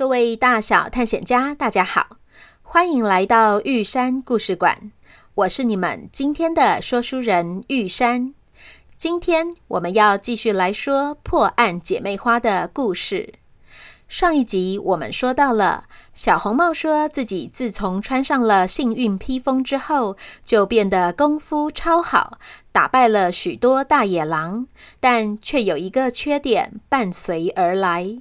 各位大小探险家，大家好，欢迎来到玉山故事馆。我是你们今天的说书人玉山。今天我们要继续来说破案姐妹花的故事。上一集我们说到了小红帽说自己自从穿上了幸运披风之后，就变得功夫超好，打败了许多大野狼，但却有一个缺点伴随而来。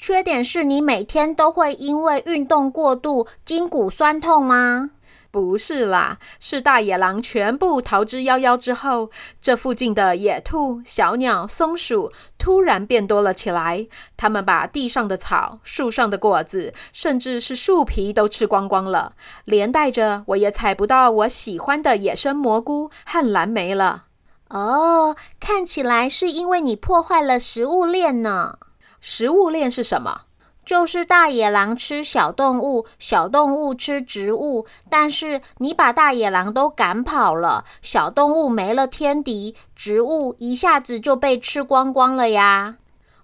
缺点是你每天都会因为运动过度筋骨酸痛吗？不是啦，是大野狼全部逃之夭夭之后，这附近的野兔、小鸟、松鼠突然变多了起来。它们把地上的草、树上的果子，甚至是树皮都吃光光了，连带着我也采不到我喜欢的野生蘑菇和蓝莓了。哦，看起来是因为你破坏了食物链呢。食物链是什么？就是大野狼吃小动物，小动物吃植物。但是你把大野狼都赶跑了，小动物没了天敌，植物一下子就被吃光光了呀！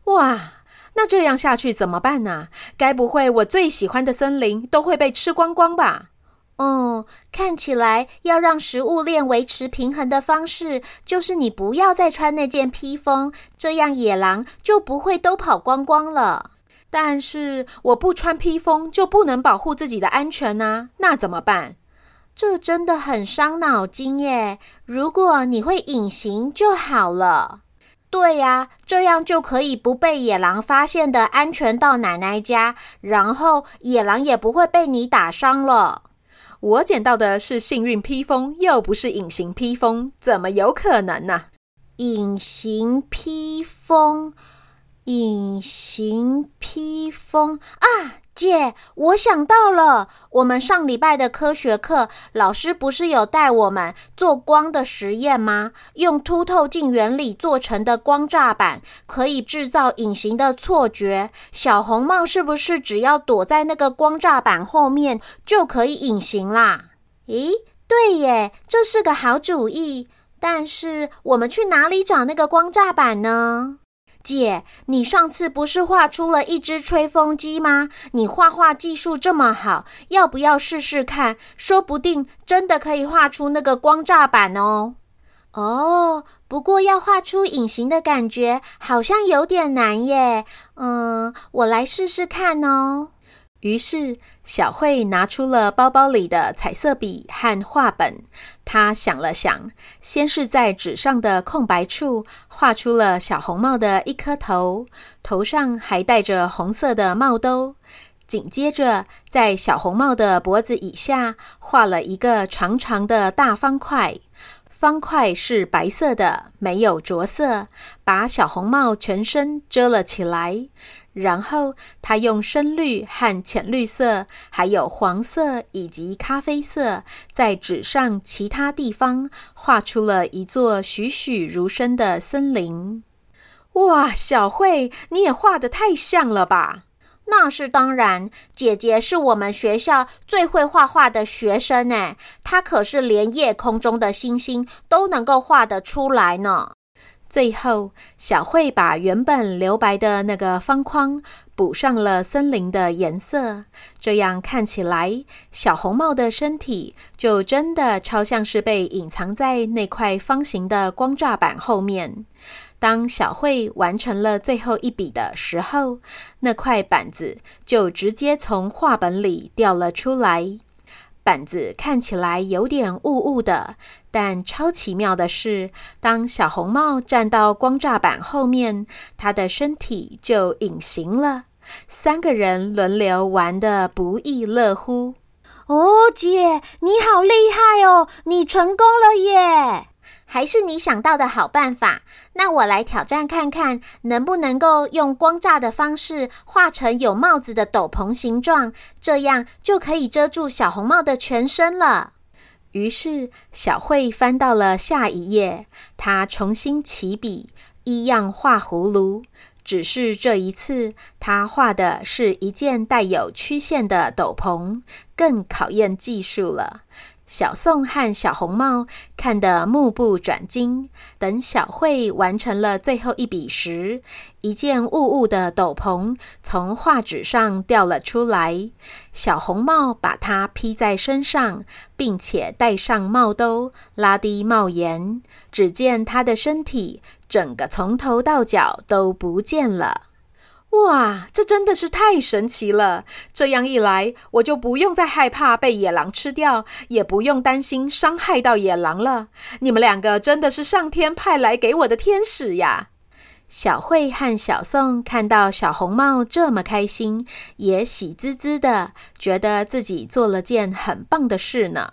哇，那这样下去怎么办呢？该不会我最喜欢的森林都会被吃光光吧？嗯，看起来要让食物链维持平衡的方式，就是你不要再穿那件披风，这样野狼就不会都跑光光了。但是我不穿披风就不能保护自己的安全呢？那怎么办？这真的很伤脑筋耶。如果你会隐形就好了。对呀，这样就可以不被野狼发现的安全到奶奶家，然后野狼也不会被你打伤了。我捡到的是幸运披风，又不是隐形披风，怎么有可能呢？隐形披风，隐形披风啊！姐，我想到了，我们上礼拜的科学课，老师不是有带我们做光的实验吗？用凸透镜原理做成的光栅板可以制造隐形的错觉。小红帽是不是只要躲在那个光栅板后面就可以隐形啦？咦，对耶，这是个好主意。但是我们去哪里找那个光栅板呢？姐，你上次不是画出了一只吹风机吗？你画画技术这么好，要不要试试看？说不定真的可以画出那个光栅板哦。哦，不过要画出隐形的感觉，好像有点难耶。嗯，我来试试看哦。于是，小慧拿出了包包里的彩色笔和画本。她想了想，先是在纸上的空白处画出了小红帽的一颗头，头上还戴着红色的帽兜。紧接着，在小红帽的脖子以下画了一个长长的大方块，方块是白色的，没有着色，把小红帽全身遮了起来。然后，他用深绿和浅绿色，还有黄色以及咖啡色，在纸上其他地方画出了一座栩栩如生的森林。哇，小慧，你也画得太像了吧？那是当然，姐姐是我们学校最会画画的学生诶，她可是连夜空中的星星都能够画得出来呢。最后，小慧把原本留白的那个方框补上了森林的颜色，这样看起来，小红帽的身体就真的超像是被隐藏在那块方形的光栅板后面。当小慧完成了最后一笔的时候，那块板子就直接从画本里掉了出来。板子看起来有点雾雾的，但超奇妙的是，当小红帽站到光栅板后面，他的身体就隐形了。三个人轮流玩得不亦乐乎。哦，姐，你好厉害哦，你成功了耶！还是你想到的好办法。那我来挑战看看，能不能够用光栅的方式画成有帽子的斗篷形状，这样就可以遮住小红帽的全身了。于是小慧翻到了下一页，她重新起笔，一样画葫芦，只是这一次她画的是一件带有曲线的斗篷，更考验技术了。小宋和小红帽看得目不转睛。等小慧完成了最后一笔时，一件雾雾的斗篷从画纸上掉了出来。小红帽把它披在身上，并且戴上帽兜，拉低帽檐。只见他的身体整个从头到脚都不见了。哇，这真的是太神奇了！这样一来，我就不用再害怕被野狼吃掉，也不用担心伤害到野狼了。你们两个真的是上天派来给我的天使呀！小慧和小宋看到小红帽这么开心，也喜滋滋的，觉得自己做了件很棒的事呢。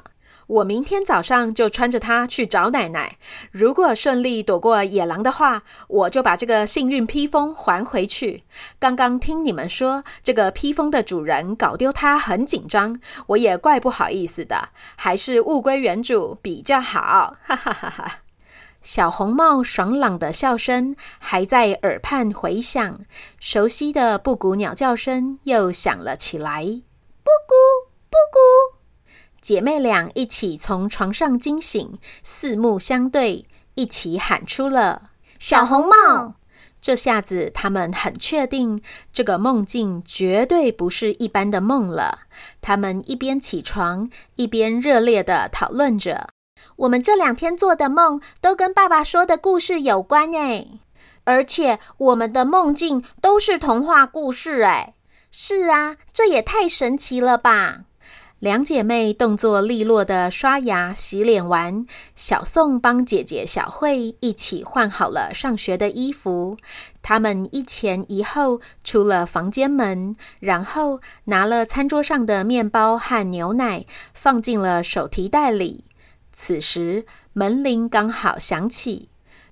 我明天早上就穿着它去找奶奶。如果顺利躲过野狼的话，我就把这个幸运披风还回去。刚刚听你们说这个披风的主人搞丢它很紧张，我也怪不好意思的，还是物归原主比较好。哈哈哈哈！小红帽爽朗的笑声还在耳畔回响，熟悉的布谷鸟叫声又响了起来。布谷，布谷。姐妹俩一起从床上惊醒，四目相对，一起喊出了“小红帽”。这下子，他们很确定，这个梦境绝对不是一般的梦了。他们一边起床，一边热烈的讨论着：“我们这两天做的梦，都跟爸爸说的故事有关哎，而且我们的梦境都是童话故事哎。是啊，这也太神奇了吧！”两姐妹动作利落地刷牙、洗脸完，小宋帮姐姐小慧一起换好了上学的衣服。她们一前一后出了房间门，然后拿了餐桌上的面包和牛奶，放进了手提袋里。此时门铃刚好响起，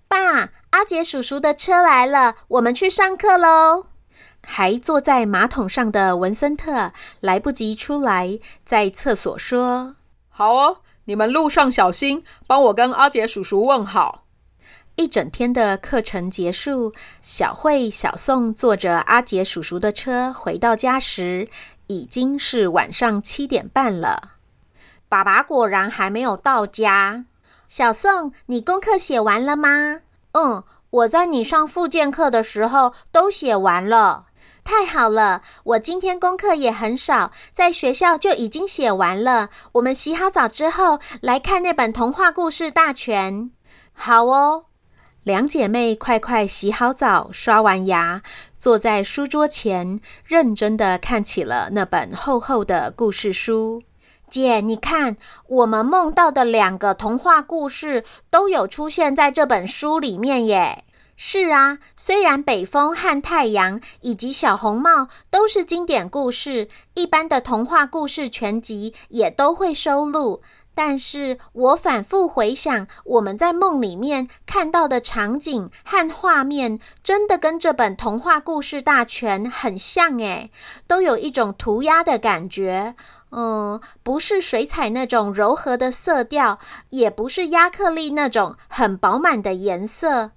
爸，阿杰叔叔的车来了，我们去上课喽。还坐在马桶上的文森特来不及出来，在厕所说：“好哦，你们路上小心，帮我跟阿杰叔叔问好。”一整天的课程结束，小慧、小宋坐着阿杰叔叔的车回到家时，已经是晚上七点半了。爸爸果然还没有到家。小宋，你功课写完了吗？嗯，我在你上复健课的时候都写完了。太好了，我今天功课也很少，在学校就已经写完了。我们洗好澡之后来看那本童话故事大全。好哦，两姐妹快快洗好澡，刷完牙，坐在书桌前，认真的看起了那本厚厚的故事书。姐，你看，我们梦到的两个童话故事都有出现在这本书里面耶。是啊，虽然北风和太阳以及小红帽都是经典故事，一般的童话故事全集也都会收录，但是我反复回想，我们在梦里面看到的场景和画面，真的跟这本童话故事大全很像诶，都有一种涂鸦的感觉。嗯，不是水彩那种柔和的色调，也不是亚克力那种很饱满的颜色。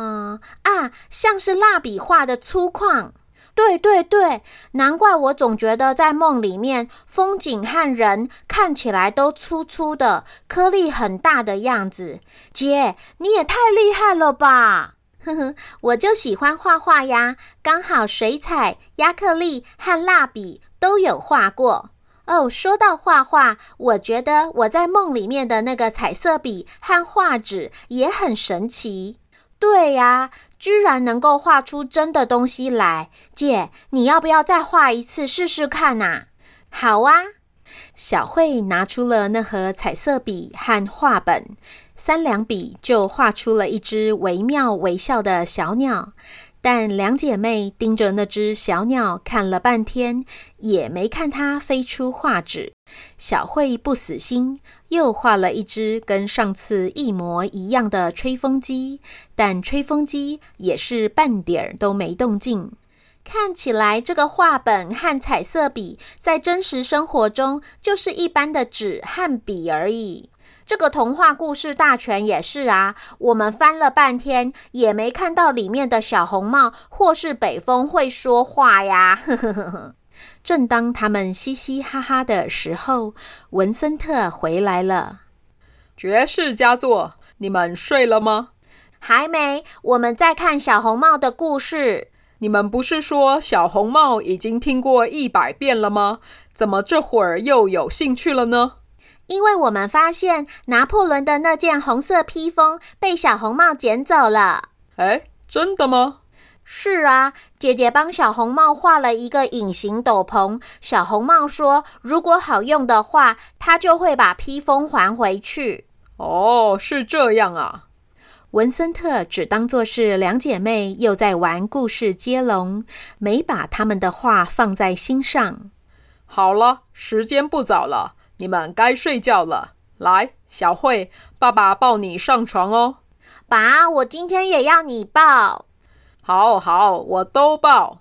嗯啊，像是蜡笔画的粗犷，对对对，难怪我总觉得在梦里面，风景和人看起来都粗粗的，颗粒很大的样子。姐，你也太厉害了吧！呵呵，我就喜欢画画呀，刚好水彩、亚克力和蜡笔都有画过。哦，说到画画，我觉得我在梦里面的那个彩色笔和画纸也很神奇。对呀，居然能够画出真的东西来。姐，你要不要再画一次试试看呐？好啊，小慧拿出了那盒彩色笔和画本，三两笔就画出了一只惟妙惟肖的小鸟。但两姐妹盯着那只小鸟看了半天，也没看它飞出画纸。小慧不死心，又画了一只跟上次一模一样的吹风机，但吹风机也是半点儿都没动静。看起来，这个画本和彩色笔在真实生活中就是一般的纸和笔而已。这个童话故事大全也是啊，我们翻了半天也没看到里面的小红帽或是北风会说话呀。呵呵呵。正当他们嘻嘻哈哈的时候，文森特回来了。绝世佳作，你们睡了吗？还没，我们在看小红帽的故事。你们不是说小红帽已经听过一百遍了吗？怎么这会儿又有兴趣了呢？因为我们发现拿破仑的那件红色披风被小红帽捡走了。哎，真的吗？是啊，姐姐帮小红帽画了一个隐形斗篷。小红帽说，如果好用的话，她就会把披风还回去。哦，是这样啊。文森特只当作是两姐妹又在玩故事接龙，没把他们的话放在心上。好了，时间不早了。你们该睡觉了。来，小慧，爸爸抱你上床哦。爸，我今天也要你抱。好好，我都抱。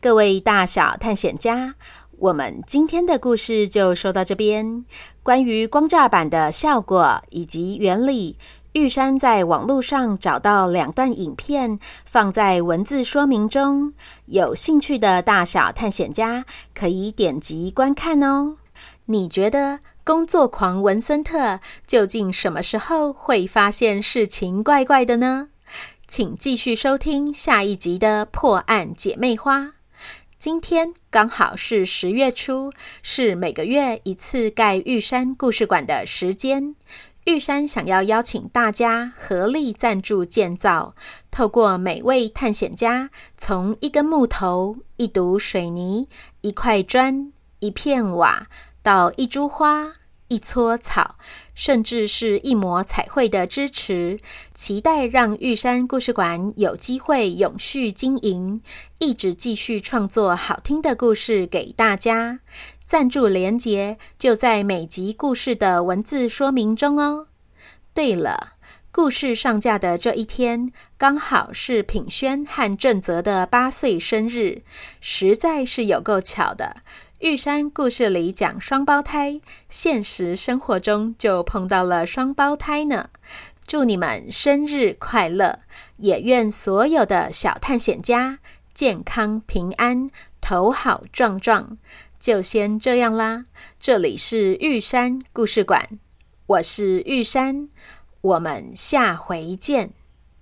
各位大小探险家，我们今天的故事就说到这边。关于光栅板的效果以及原理，玉山在网络上找到两段影片，放在文字说明中。有兴趣的大小探险家可以点击观看哦。你觉得工作狂文森特究竟什么时候会发现事情怪怪的呢？请继续收听下一集的破案姐妹花。今天刚好是十月初，是每个月一次盖玉山故事馆的时间。玉山想要邀请大家合力赞助建造，透过每位探险家从一根木头、一堵水泥、一块砖、一片瓦，到一株花。一撮草，甚至是一抹彩绘的支持，期待让玉山故事馆有机会永续经营，一直继续创作好听的故事给大家。赞助连结就在每集故事的文字说明中哦。对了，故事上架的这一天，刚好是品轩和正则的八岁生日，实在是有够巧的。玉山故事里讲双胞胎，现实生活中就碰到了双胞胎呢。祝你们生日快乐！也愿所有的小探险家健康平安，头好壮壮。就先这样啦，这里是玉山故事馆，我是玉山，我们下回见。